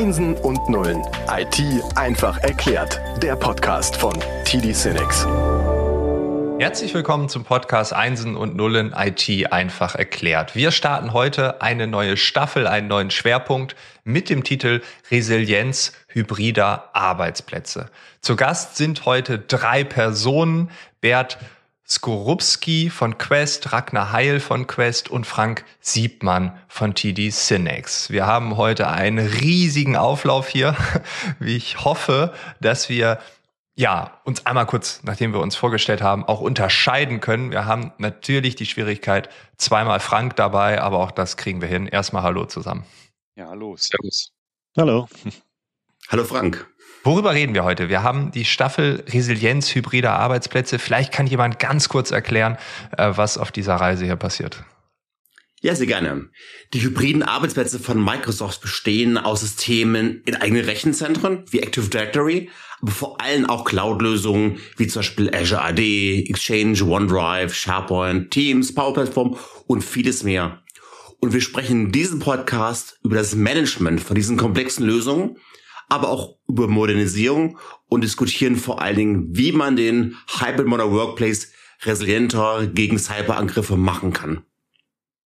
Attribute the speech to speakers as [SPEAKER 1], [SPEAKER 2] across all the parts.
[SPEAKER 1] Einsen und Nullen. IT einfach erklärt. Der Podcast von TD Cinex.
[SPEAKER 2] Herzlich willkommen zum Podcast Einsen und Nullen IT einfach erklärt. Wir starten heute eine neue Staffel, einen neuen Schwerpunkt mit dem Titel Resilienz hybrider Arbeitsplätze. Zu Gast sind heute drei Personen. Bert Skorupski von Quest, Ragnar Heil von Quest und Frank Siebmann von TD Cinex. Wir haben heute einen riesigen Auflauf hier. Wie ich hoffe, dass wir ja, uns einmal kurz, nachdem wir uns vorgestellt haben, auch unterscheiden können. Wir haben natürlich die Schwierigkeit, zweimal Frank dabei, aber auch das kriegen wir hin. Erstmal Hallo zusammen.
[SPEAKER 3] Ja, hallo, Servus.
[SPEAKER 4] Hallo.
[SPEAKER 5] Hallo Frank.
[SPEAKER 2] Worüber reden wir heute? Wir haben die Staffel Resilienz hybrider Arbeitsplätze. Vielleicht kann jemand ganz kurz erklären, äh, was auf dieser Reise hier passiert.
[SPEAKER 5] Ja, sehr gerne. Die hybriden Arbeitsplätze von Microsoft bestehen aus Systemen in eigenen Rechenzentren wie Active Directory, aber vor allem auch Cloud-Lösungen wie zum Beispiel Azure AD, Exchange, OneDrive, SharePoint, Teams, Power Platform und vieles mehr. Und wir sprechen in diesem Podcast über das Management von diesen komplexen Lösungen aber auch über Modernisierung und diskutieren vor allen Dingen, wie man den Hybrid Modern Workplace resilienter gegen Cyberangriffe machen kann.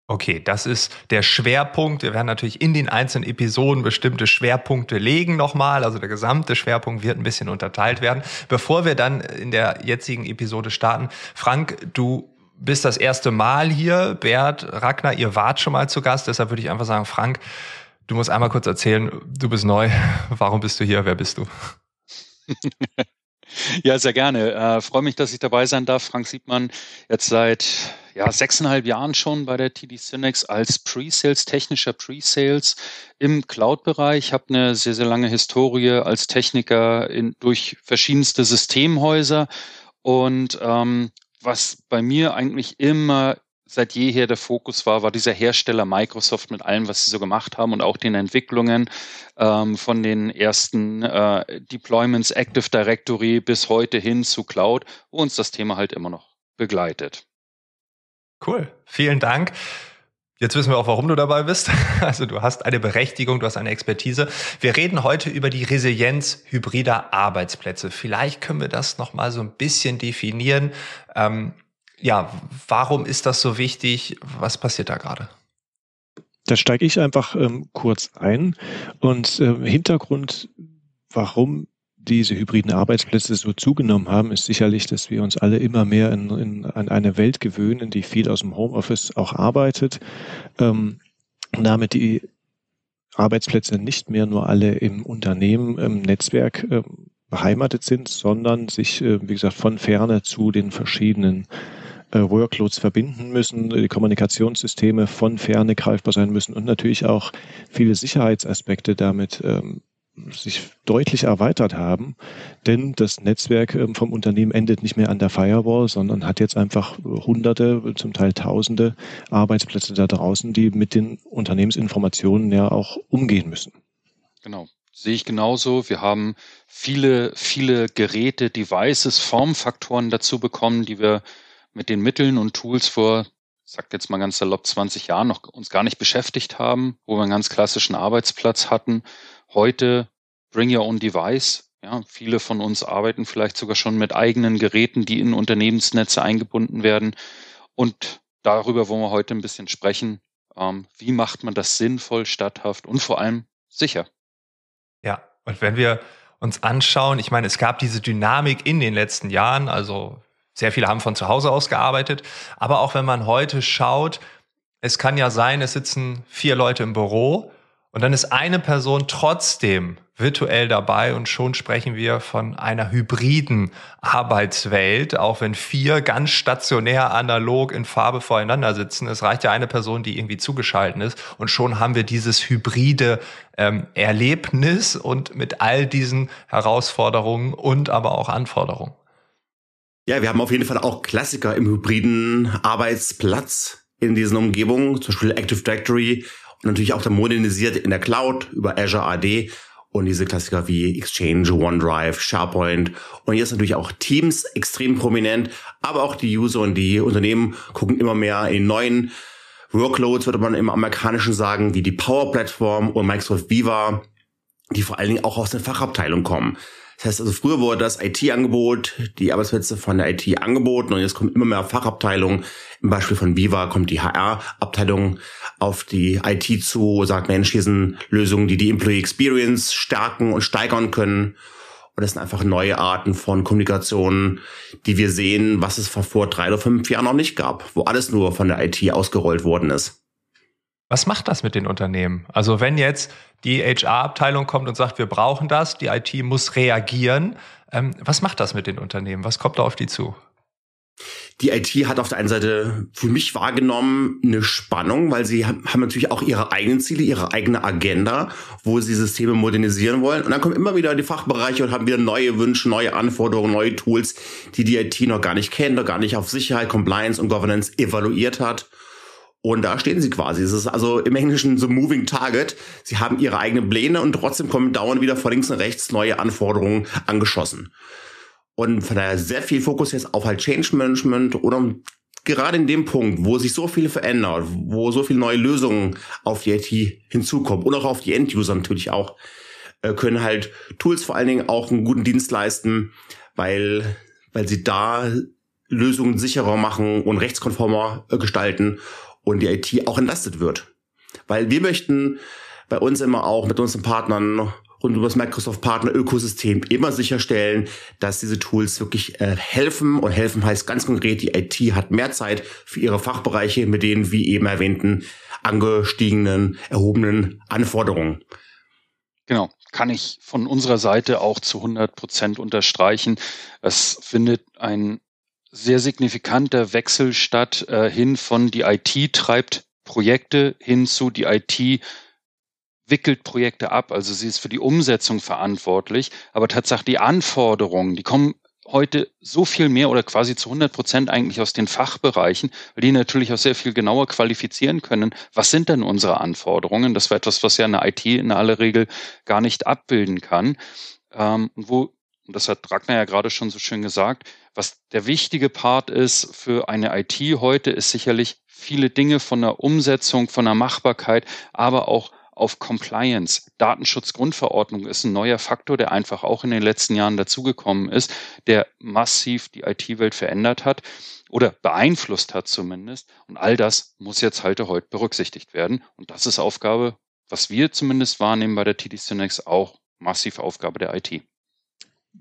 [SPEAKER 2] Okay, das ist der Schwerpunkt. Wir werden natürlich in den einzelnen Episoden bestimmte Schwerpunkte legen nochmal. Also der gesamte Schwerpunkt wird ein bisschen unterteilt werden. Bevor wir dann in der jetzigen Episode starten, Frank, du bist das erste Mal hier. Bert, Ragnar, ihr wart schon mal zu Gast. Deshalb würde ich einfach sagen, Frank, Du musst einmal kurz erzählen, du bist neu. Warum bist du hier? Wer bist du?
[SPEAKER 3] ja, sehr gerne. Äh, Freue mich, dass ich dabei sein darf. Frank Siebmann, jetzt seit ja, sechseinhalb Jahren schon bei der TD Synex als Pre-Sales, technischer Pre-Sales im Cloud-Bereich. Habe eine sehr, sehr lange Historie als Techniker in, durch verschiedenste Systemhäuser. Und ähm, was bei mir eigentlich immer seit jeher der Fokus war, war dieser Hersteller Microsoft mit allem, was sie so gemacht haben und auch den Entwicklungen ähm, von den ersten äh, Deployments Active Directory bis heute hin zu Cloud, wo uns das Thema halt immer noch begleitet.
[SPEAKER 2] Cool, vielen Dank. Jetzt wissen wir auch, warum du dabei bist. Also du hast eine Berechtigung, du hast eine Expertise. Wir reden heute über die Resilienz hybrider Arbeitsplätze. Vielleicht können wir das noch mal so ein bisschen definieren. Ähm, ja, warum ist das so wichtig? Was passiert da gerade?
[SPEAKER 4] Da steige ich einfach ähm, kurz ein. Und äh, Hintergrund, warum diese hybriden Arbeitsplätze so zugenommen haben, ist sicherlich, dass wir uns alle immer mehr in, in, an eine Welt gewöhnen, die viel aus dem Homeoffice auch arbeitet. Ähm, damit die Arbeitsplätze nicht mehr nur alle im Unternehmen, im Netzwerk äh, beheimatet sind, sondern sich, äh, wie gesagt, von ferne zu den verschiedenen Workloads verbinden müssen, die Kommunikationssysteme von ferne greifbar sein müssen und natürlich auch viele Sicherheitsaspekte damit ähm, sich deutlich erweitert haben, denn das Netzwerk ähm, vom Unternehmen endet nicht mehr an der Firewall, sondern hat jetzt einfach hunderte, zum Teil tausende Arbeitsplätze da draußen, die mit den Unternehmensinformationen ja auch umgehen müssen.
[SPEAKER 3] Genau. Sehe ich genauso. Wir haben viele, viele Geräte, Devices, Formfaktoren dazu bekommen, die wir mit den Mitteln und Tools vor, sag jetzt mal ganz salopp, 20 Jahren noch uns gar nicht beschäftigt haben, wo wir einen ganz klassischen Arbeitsplatz hatten. Heute Bring Your Own Device. Ja, viele von uns arbeiten vielleicht sogar schon mit eigenen Geräten, die in Unternehmensnetze eingebunden werden. Und darüber wollen wir heute ein bisschen sprechen. Ähm, wie macht man das sinnvoll, statthaft und vor allem sicher?
[SPEAKER 2] Ja, und wenn wir uns anschauen, ich meine, es gab diese Dynamik in den letzten Jahren, also sehr viele haben von zu Hause aus gearbeitet. Aber auch wenn man heute schaut, es kann ja sein, es sitzen vier Leute im Büro und dann ist eine Person trotzdem virtuell dabei und schon sprechen wir von einer hybriden Arbeitswelt, auch wenn vier ganz stationär analog in Farbe voreinander sitzen. Es reicht ja eine Person, die irgendwie zugeschalten ist und schon haben wir dieses hybride ähm, Erlebnis und mit all diesen Herausforderungen und aber auch Anforderungen.
[SPEAKER 5] Ja, wir haben auf jeden Fall auch Klassiker im hybriden Arbeitsplatz in diesen Umgebungen, zum Beispiel Active Directory und natürlich auch dann modernisiert in der Cloud über Azure AD und diese Klassiker wie Exchange, OneDrive, SharePoint und jetzt natürlich auch Teams extrem prominent, aber auch die User und die Unternehmen gucken immer mehr in neuen Workloads, würde man im Amerikanischen sagen, wie die Power Platform und Microsoft Viva die vor allen Dingen auch aus den Fachabteilungen kommen. Das heißt also, früher wurde das IT-Angebot, die Arbeitsplätze von der IT angeboten und jetzt kommen immer mehr Fachabteilungen. Im Beispiel von Viva kommt die HR-Abteilung auf die IT zu, sagt Mensch, hier sind Lösungen, die die Employee Experience stärken und steigern können. Und das sind einfach neue Arten von Kommunikation, die wir sehen, was es vor drei oder fünf Jahren noch nicht gab, wo alles nur von der IT ausgerollt worden ist.
[SPEAKER 2] Was macht das mit den Unternehmen? Also wenn jetzt die HR-Abteilung kommt und sagt, wir brauchen das, die IT muss reagieren, ähm, was macht das mit den Unternehmen? Was kommt da auf die zu?
[SPEAKER 5] Die IT hat auf der einen Seite für mich wahrgenommen eine Spannung, weil sie haben natürlich auch ihre eigenen Ziele, ihre eigene Agenda, wo sie Systeme modernisieren wollen. Und dann kommen immer wieder die Fachbereiche und haben wieder neue Wünsche, neue Anforderungen, neue Tools, die die IT noch gar nicht kennt, noch gar nicht auf Sicherheit, Compliance und Governance evaluiert hat. Und da stehen sie quasi. Es ist also im Englischen so moving target. Sie haben ihre eigenen Pläne und trotzdem kommen dauernd wieder von links und rechts neue Anforderungen angeschossen. Und von daher sehr viel Fokus jetzt auf halt Change Management oder gerade in dem Punkt, wo sich so viel verändert, wo so viele neue Lösungen auf die IT hinzukommen und auch auf die End-User natürlich auch, äh, können halt Tools vor allen Dingen auch einen guten Dienst leisten, weil, weil sie da Lösungen sicherer machen und rechtskonformer äh, gestalten und die IT auch entlastet wird. Weil wir möchten bei uns immer auch mit unseren Partnern und über das Microsoft Partner Ökosystem immer sicherstellen, dass diese Tools wirklich äh, helfen und helfen heißt ganz konkret, die IT hat mehr Zeit für ihre Fachbereiche mit den, wie eben erwähnten, angestiegenen, erhobenen Anforderungen.
[SPEAKER 3] Genau, kann ich von unserer Seite auch zu 100 Prozent unterstreichen. Es findet ein sehr signifikanter Wechsel statt äh, hin von die IT treibt Projekte hin zu die IT wickelt Projekte ab, also sie ist für die Umsetzung verantwortlich, aber tatsächlich die Anforderungen, die kommen heute so viel mehr oder quasi zu 100 Prozent eigentlich aus den Fachbereichen, weil die natürlich auch sehr viel genauer qualifizieren können. Was sind denn unsere Anforderungen? Das war etwas, was ja eine IT in aller Regel gar nicht abbilden kann. Ähm, wo und das hat Ragnar ja gerade schon so schön gesagt, was der wichtige Part ist für eine IT heute, ist sicherlich viele Dinge von der Umsetzung, von der Machbarkeit, aber auch auf Compliance. Datenschutzgrundverordnung ist ein neuer Faktor, der einfach auch in den letzten Jahren dazugekommen ist, der massiv die IT-Welt verändert hat oder beeinflusst hat zumindest. Und all das muss jetzt halt heute berücksichtigt werden. Und das ist Aufgabe, was wir zumindest wahrnehmen bei der TD Synex, auch massiv Aufgabe der IT.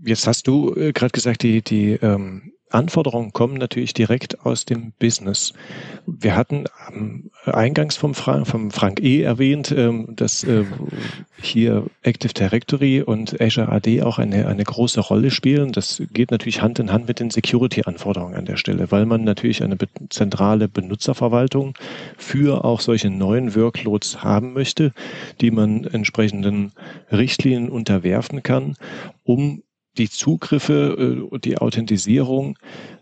[SPEAKER 4] Jetzt hast du äh, gerade gesagt, die, die ähm, Anforderungen kommen natürlich direkt aus dem Business. Wir hatten ähm, eingangs vom Frank, vom Frank E. erwähnt, ähm, dass äh, hier Active Directory und Azure AD auch eine, eine große Rolle spielen. Das geht natürlich Hand in Hand mit den Security-Anforderungen an der Stelle, weil man natürlich eine be zentrale Benutzerverwaltung für auch solche neuen Workloads haben möchte, die man entsprechenden Richtlinien unterwerfen kann, um die Zugriffe und äh, die Authentisierung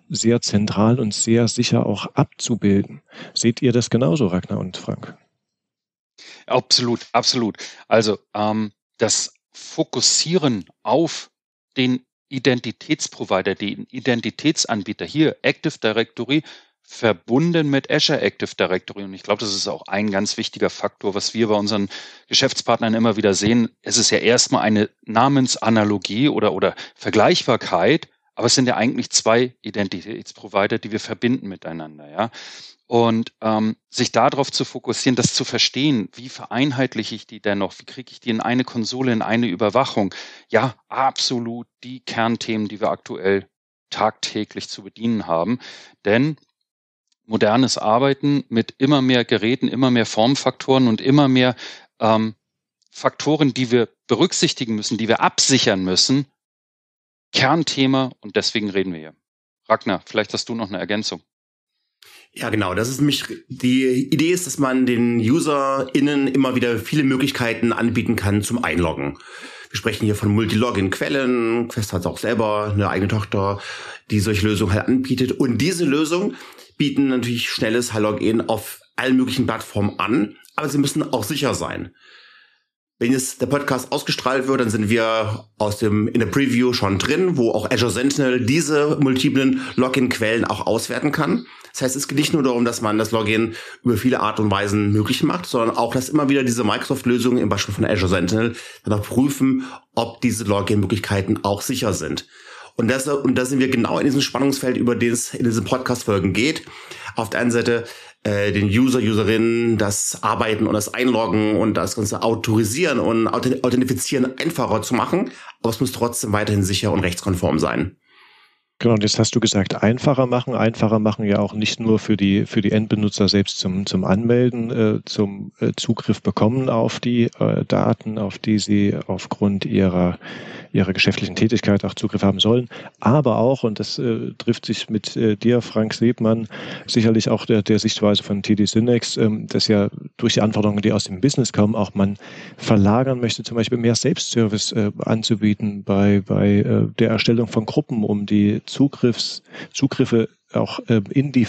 [SPEAKER 4] sehr zentral und sehr sicher auch abzubilden. Seht ihr das genauso, Ragnar und Frank?
[SPEAKER 3] Absolut, absolut. Also ähm, das Fokussieren auf den Identitätsprovider, den Identitätsanbieter, hier Active Directory, verbunden mit Azure Active Directory. Und ich glaube, das ist auch ein ganz wichtiger Faktor, was wir bei unseren Geschäftspartnern immer wieder sehen. Es ist ja erstmal eine Namensanalogie oder, oder Vergleichbarkeit, aber es sind ja eigentlich zwei Identitätsprovider, die wir verbinden miteinander, ja. Und ähm, sich darauf zu fokussieren, das zu verstehen, wie vereinheitliche ich die dennoch, wie kriege ich die in eine Konsole, in eine Überwachung, ja, absolut die Kernthemen, die wir aktuell tagtäglich zu bedienen haben. Denn modernes Arbeiten mit immer mehr Geräten, immer mehr Formfaktoren und immer mehr ähm, Faktoren, die wir berücksichtigen müssen, die wir absichern müssen. Kernthema und deswegen reden wir hier. Ragnar, vielleicht hast du noch eine Ergänzung.
[SPEAKER 5] Ja, genau. Das ist mich, die Idee ist, dass man den UserInnen immer wieder viele Möglichkeiten anbieten kann zum Einloggen. Wir sprechen hier von Multilogin-Quellen. Quest hat auch selber eine eigene Tochter, die solche Lösungen halt anbietet. Und diese Lösung bieten natürlich schnelles Login auf allen möglichen Plattformen an, aber sie müssen auch sicher sein. Wenn jetzt der Podcast ausgestrahlt wird, dann sind wir aus dem, in der Preview schon drin, wo auch Azure Sentinel diese multiplen Login-Quellen auch auswerten kann. Das heißt, es geht nicht nur darum, dass man das Login über viele Art und Weisen möglich macht, sondern auch, dass immer wieder diese Microsoft-Lösungen, im Beispiel von Azure Sentinel, dann auch prüfen, ob diese Login-Möglichkeiten auch sicher sind. Und das, und da sind wir genau in diesem Spannungsfeld, über den es in diesen Podcast-Folgen geht. Auf der einen Seite äh, den User, Userinnen das Arbeiten und das Einloggen und das ganze Autorisieren und Authentifizieren einfacher zu machen, aber es muss trotzdem weiterhin sicher und rechtskonform sein.
[SPEAKER 4] Genau, und jetzt hast du gesagt, einfacher machen. Einfacher machen ja auch nicht nur für die, für die Endbenutzer selbst zum, zum Anmelden, äh, zum äh, Zugriff bekommen auf die äh, Daten, auf die sie aufgrund ihrer, ihrer geschäftlichen Tätigkeit auch Zugriff haben sollen, aber auch, und das äh, trifft sich mit äh, dir, Frank Sebmann, sicherlich auch der, der Sichtweise von TD Synex, ähm, dass ja durch die Anforderungen, die aus dem Business kommen, auch man verlagern möchte, zum Beispiel mehr Selbstservice äh, anzubieten bei, bei der Erstellung von Gruppen, um die Zugriffs, Zugriffe auch ähm, in die,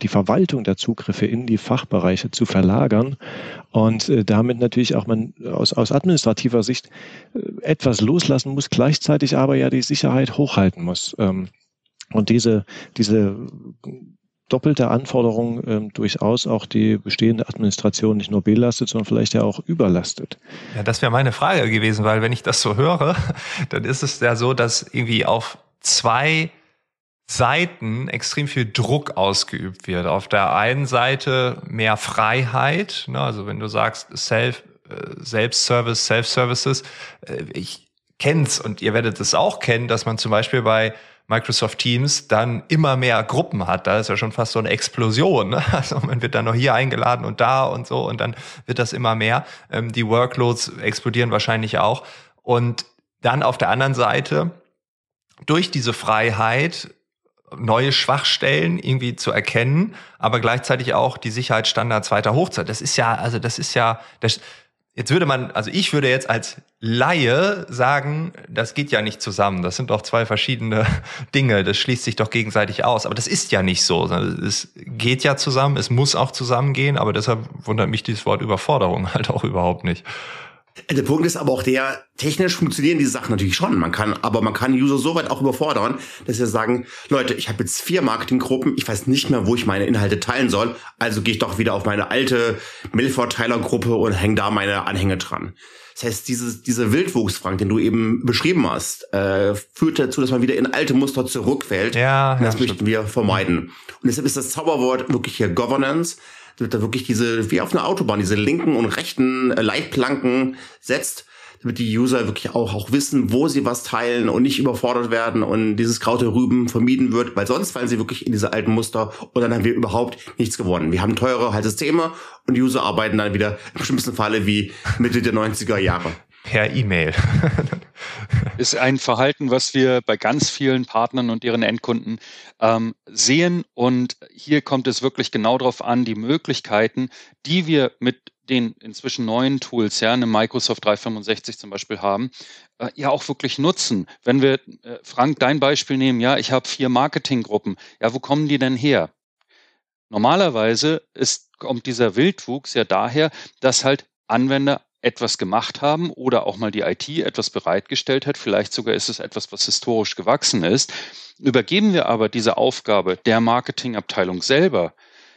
[SPEAKER 4] die Verwaltung der Zugriffe in die Fachbereiche zu verlagern und äh, damit natürlich auch man aus, aus administrativer Sicht äh, etwas loslassen muss, gleichzeitig aber ja die Sicherheit hochhalten muss. Ähm, und diese, diese doppelte Anforderung ähm, durchaus auch die bestehende Administration nicht nur belastet, sondern vielleicht ja auch überlastet.
[SPEAKER 2] Ja, das wäre meine Frage gewesen, weil wenn ich das so höre, dann ist es ja so, dass irgendwie auf zwei Seiten extrem viel Druck ausgeübt wird. Auf der einen Seite mehr Freiheit, ne, also wenn du sagst Self, äh, Self-Service, Self-Services, äh, ich kenn's und ihr werdet es auch kennen, dass man zum Beispiel bei Microsoft Teams dann immer mehr Gruppen hat. Da ist ja schon fast so eine Explosion. Ne? Also man wird dann noch hier eingeladen und da und so und dann wird das immer mehr. Ähm, die Workloads explodieren wahrscheinlich auch. Und dann auf der anderen Seite, durch diese Freiheit neue Schwachstellen irgendwie zu erkennen, aber gleichzeitig auch die Sicherheitsstandards weiter hochzuhalten. Das ist ja, also das ist ja, das, jetzt würde man, also ich würde jetzt als Laie sagen, das geht ja nicht zusammen. Das sind doch zwei verschiedene Dinge. Das schließt sich doch gegenseitig aus. Aber das ist ja nicht so. Es geht ja zusammen. Es muss auch zusammengehen. Aber deshalb wundert mich dieses Wort Überforderung halt auch überhaupt nicht.
[SPEAKER 5] Der Punkt ist aber auch der, technisch funktionieren diese Sachen natürlich schon. Man kann, aber man kann User so weit auch überfordern, dass sie sagen, Leute, ich habe jetzt vier Marketinggruppen, ich weiß nicht mehr, wo ich meine Inhalte teilen soll, also gehe ich doch wieder auf meine alte Mailverteilergruppe und hänge da meine Anhänge dran. Das heißt, dieses, dieser Wildwuchs, Frank, den du eben beschrieben hast, äh, führt dazu, dass man wieder in alte Muster zurückfällt.
[SPEAKER 2] Ja,
[SPEAKER 5] und das ja, möchten stimmt. wir vermeiden. Und deshalb ist das Zauberwort wirklich hier Governance damit da wirklich diese, wie auf einer Autobahn, diese linken und rechten äh, Leitplanken setzt, damit die User wirklich auch, auch wissen, wo sie was teilen und nicht überfordert werden und dieses Kraute Rüben vermieden wird, weil sonst fallen sie wirklich in diese alten Muster und dann haben wir überhaupt nichts gewonnen. Wir haben teure halt Systeme und die User arbeiten dann wieder im schlimmsten Falle wie Mitte der 90er Jahre
[SPEAKER 2] per E-Mail.
[SPEAKER 3] ist ein Verhalten, was wir bei ganz vielen Partnern und ihren Endkunden ähm, sehen. Und hier kommt es wirklich genau darauf an, die Möglichkeiten, die wir mit den inzwischen neuen Tools, ja, eine Microsoft 365 zum Beispiel haben, äh, ja auch wirklich nutzen. Wenn wir, äh, Frank, dein Beispiel nehmen, ja, ich habe vier Marketinggruppen, ja, wo kommen die denn her? Normalerweise ist, kommt dieser Wildwuchs ja daher, dass halt Anwender etwas gemacht haben oder auch mal die IT etwas bereitgestellt hat, vielleicht sogar ist es etwas, was historisch gewachsen ist, übergeben wir aber diese Aufgabe der Marketingabteilung selber,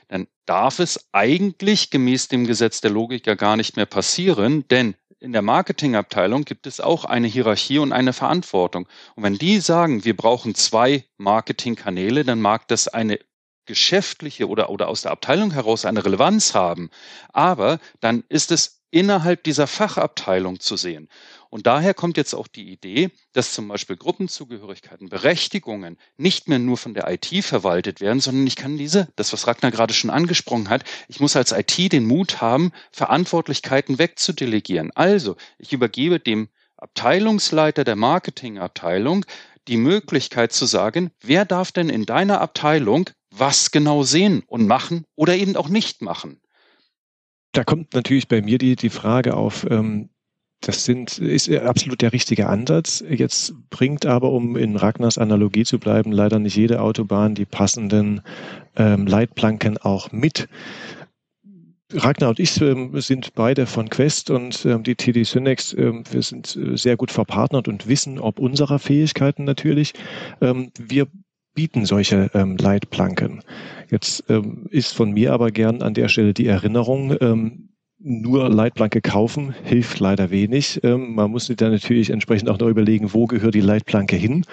[SPEAKER 3] dann darf es eigentlich gemäß dem Gesetz der Logik ja gar nicht mehr passieren, denn in der Marketingabteilung gibt es auch eine Hierarchie und eine Verantwortung. Und wenn die sagen, wir brauchen zwei Marketingkanäle, dann mag das eine geschäftliche oder, oder aus der Abteilung heraus eine Relevanz haben. Aber dann ist es innerhalb dieser Fachabteilung zu sehen. Und daher kommt jetzt auch die Idee, dass zum Beispiel Gruppenzugehörigkeiten, Berechtigungen nicht mehr nur von der IT verwaltet werden, sondern ich kann diese, das was Ragnar gerade schon angesprochen hat, ich muss als IT den Mut haben, Verantwortlichkeiten wegzudelegieren. Also, ich übergebe dem Abteilungsleiter der Marketingabteilung die Möglichkeit zu sagen, wer darf denn in deiner Abteilung was genau sehen und machen oder eben auch nicht machen
[SPEAKER 4] da kommt natürlich bei mir die, die Frage auf, ähm, das sind, ist absolut der richtige Ansatz. Jetzt bringt aber, um in Ragnars Analogie zu bleiben, leider nicht jede Autobahn die passenden ähm, Leitplanken auch mit. Ragnar und ich ähm, sind beide von Quest und ähm, die TD Synex, ähm, wir sind äh, sehr gut verpartnert und wissen ob unserer Fähigkeiten natürlich. Ähm, wir bieten solche ähm, Leitplanken. Jetzt ähm, ist von mir aber gern an der Stelle die Erinnerung, nur Leitplanke kaufen hilft leider wenig. man muss sich dann natürlich entsprechend auch noch überlegen, wo gehört die Leitplanke hin,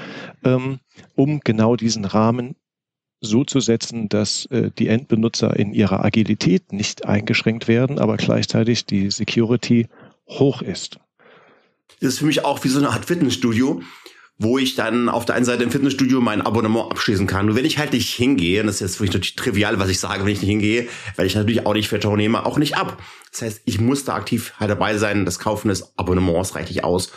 [SPEAKER 4] um genau diesen Rahmen so zu setzen, dass äh, die Endbenutzer in ihrer Agilität nicht eingeschränkt werden, aber gleichzeitig die Security hoch ist.
[SPEAKER 5] Das ist für mich auch wie so eine Art Fitnessstudio, wo ich dann auf der einen Seite im Fitnessstudio mein Abonnement abschließen kann. Nur wenn ich halt nicht hingehe, und das ist jetzt wirklich natürlich trivial, was ich sage, wenn ich nicht hingehe, weil ich natürlich auch nicht für nehme, auch nicht ab. Das heißt, ich muss da aktiv halt dabei sein. Das Kaufen des Abonnements reicht nicht aus.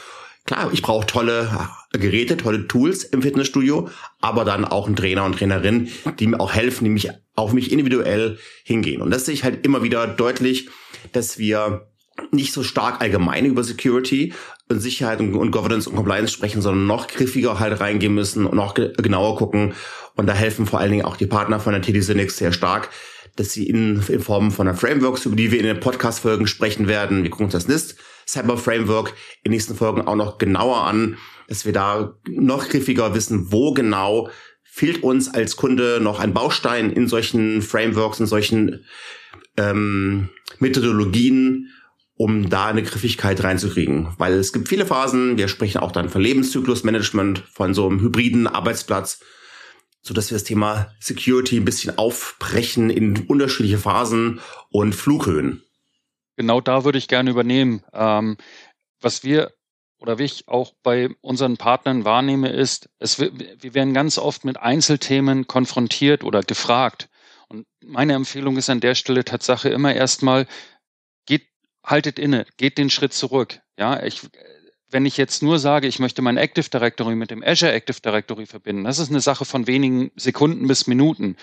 [SPEAKER 5] Klar, ich brauche tolle Geräte, tolle Tools im Fitnessstudio, aber dann auch ein Trainer und Trainerin, die mir auch helfen, die mich auf mich individuell hingehen. Und das sehe ich halt immer wieder deutlich, dass wir nicht so stark allgemein über Security und Sicherheit und, und Governance und Compliance sprechen, sondern noch griffiger halt reingehen müssen und noch ge genauer gucken. Und da helfen vor allen Dingen auch die Partner von der TD Synix sehr stark, dass sie in, in Form von der Frameworks, über die wir in den Podcast-Folgen sprechen werden, wir gucken uns das NIST Cyber Framework in nächsten Folgen auch noch genauer an, dass wir da noch griffiger wissen, wo genau fehlt uns als Kunde noch ein Baustein in solchen Frameworks, in solchen ähm, Methodologien, um da eine Griffigkeit reinzukriegen. Weil es gibt viele Phasen, wir sprechen auch dann von Lebenszyklusmanagement, von so einem hybriden Arbeitsplatz, so dass wir das Thema Security ein bisschen aufbrechen in unterschiedliche Phasen und Flughöhen.
[SPEAKER 3] Genau da würde ich gerne übernehmen. Ähm, was wir oder wie ich auch bei unseren Partnern wahrnehme, ist, es, wir werden ganz oft mit Einzelthemen konfrontiert oder gefragt. Und meine Empfehlung ist an der Stelle Tatsache immer erstmal, haltet inne, geht den Schritt zurück. Ja, ich, wenn ich jetzt nur sage, ich möchte mein Active Directory mit dem Azure Active Directory verbinden, das ist eine Sache von wenigen Sekunden bis Minuten.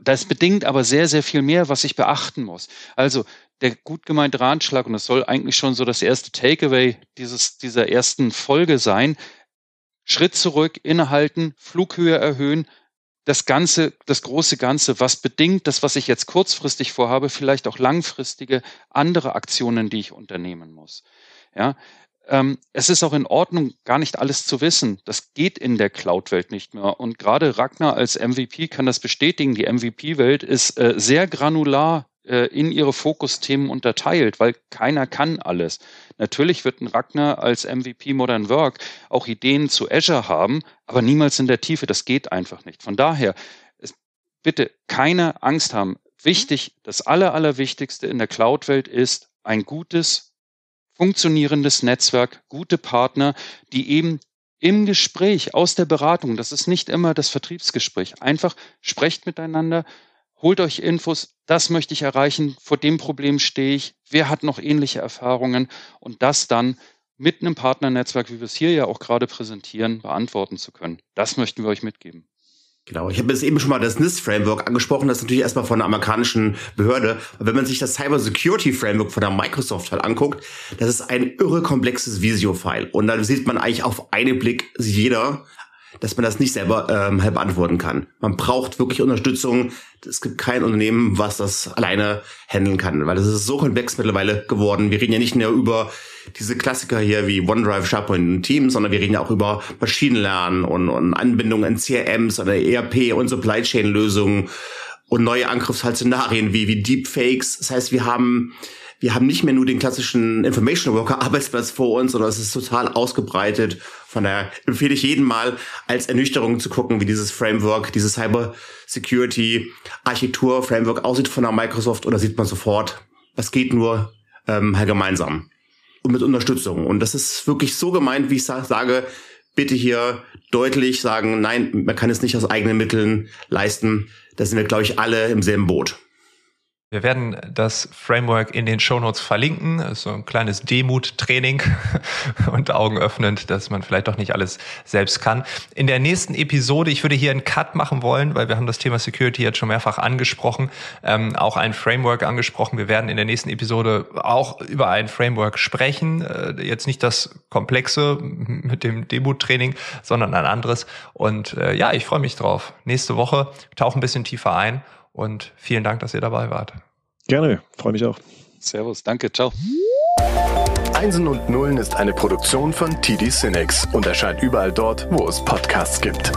[SPEAKER 3] Das bedingt aber sehr, sehr viel mehr, was ich beachten muss. Also der gut gemeinte Ratschlag, und das soll eigentlich schon so das erste Takeaway dieses, dieser ersten Folge sein, Schritt zurück, innehalten, Flughöhe erhöhen, das Ganze, das große Ganze, was bedingt das, was ich jetzt kurzfristig vorhabe, vielleicht auch langfristige andere Aktionen, die ich unternehmen muss. Ja, ähm, es ist auch in Ordnung, gar nicht alles zu wissen. Das geht in der Cloud-Welt nicht mehr. Und gerade Ragnar als MVP kann das bestätigen. Die MVP-Welt ist äh, sehr granular in ihre Fokusthemen unterteilt, weil keiner kann alles. Natürlich wird ein Ragnar als MVP Modern Work auch Ideen zu Azure haben, aber niemals in der Tiefe. Das geht einfach nicht. Von daher, es, bitte keine Angst haben. Wichtig, das Aller, Allerwichtigste in der Cloud-Welt ist ein gutes funktionierendes Netzwerk, gute Partner, die eben im Gespräch, aus der Beratung, das ist nicht immer das Vertriebsgespräch, einfach sprecht miteinander, holt euch Infos, das möchte ich erreichen, vor dem Problem stehe ich, wer hat noch ähnliche Erfahrungen und das dann mit einem Partnernetzwerk, wie wir es hier ja auch gerade präsentieren, beantworten zu können. Das möchten wir euch mitgeben.
[SPEAKER 5] Genau, ich habe jetzt eben schon mal das NIST-Framework angesprochen, das ist natürlich erstmal von der amerikanischen Behörde. Wenn man sich das Cyber Security Framework von der Microsoft halt anguckt, das ist ein irre komplexes Visio-File. Und da sieht man eigentlich auf einen Blick jeder, dass man das nicht selber ähm, halt beantworten kann. Man braucht wirklich Unterstützung. Es gibt kein Unternehmen, was das alleine handeln kann, weil es ist so komplex mittlerweile geworden. Wir reden ja nicht nur über diese Klassiker hier wie OneDrive, SharePoint und Teams, sondern wir reden ja auch über Maschinenlernen und, und Anbindungen in CRMs oder ERP und Supply Chain Lösungen und neue Angriffsszenarien wie, wie Deepfakes. Das heißt, wir haben wir haben nicht mehr nur den klassischen Information Worker Arbeitsplatz vor uns, sondern es ist total ausgebreitet. Von daher empfehle ich jedem mal als Ernüchterung zu gucken, wie dieses Framework, dieses Cyber Security Architektur Framework aussieht von der Microsoft oder sieht man sofort, was geht nur ähm, gemeinsam und mit Unterstützung. Und das ist wirklich so gemeint, wie ich sage, bitte hier deutlich sagen, nein, man kann es nicht aus eigenen Mitteln leisten. Da sind wir, glaube ich, alle im selben Boot.
[SPEAKER 2] Wir werden das Framework in den Shownotes verlinken. So ein kleines Demut-Training und Augen öffnend, dass man vielleicht doch nicht alles selbst kann. In der nächsten Episode, ich würde hier einen Cut machen wollen, weil wir haben das Thema Security jetzt schon mehrfach angesprochen, ähm, auch ein Framework angesprochen. Wir werden in der nächsten Episode auch über ein Framework sprechen. Äh, jetzt nicht das komplexe mit dem Demut-Training, sondern ein anderes. Und äh, ja, ich freue mich drauf. Nächste Woche tauche ein bisschen tiefer ein und vielen Dank, dass ihr dabei wart.
[SPEAKER 4] Gerne, freue mich auch.
[SPEAKER 3] Servus, danke, ciao.
[SPEAKER 1] Einsen und Nullen ist eine Produktion von TD Cinex und erscheint überall dort, wo es Podcasts gibt.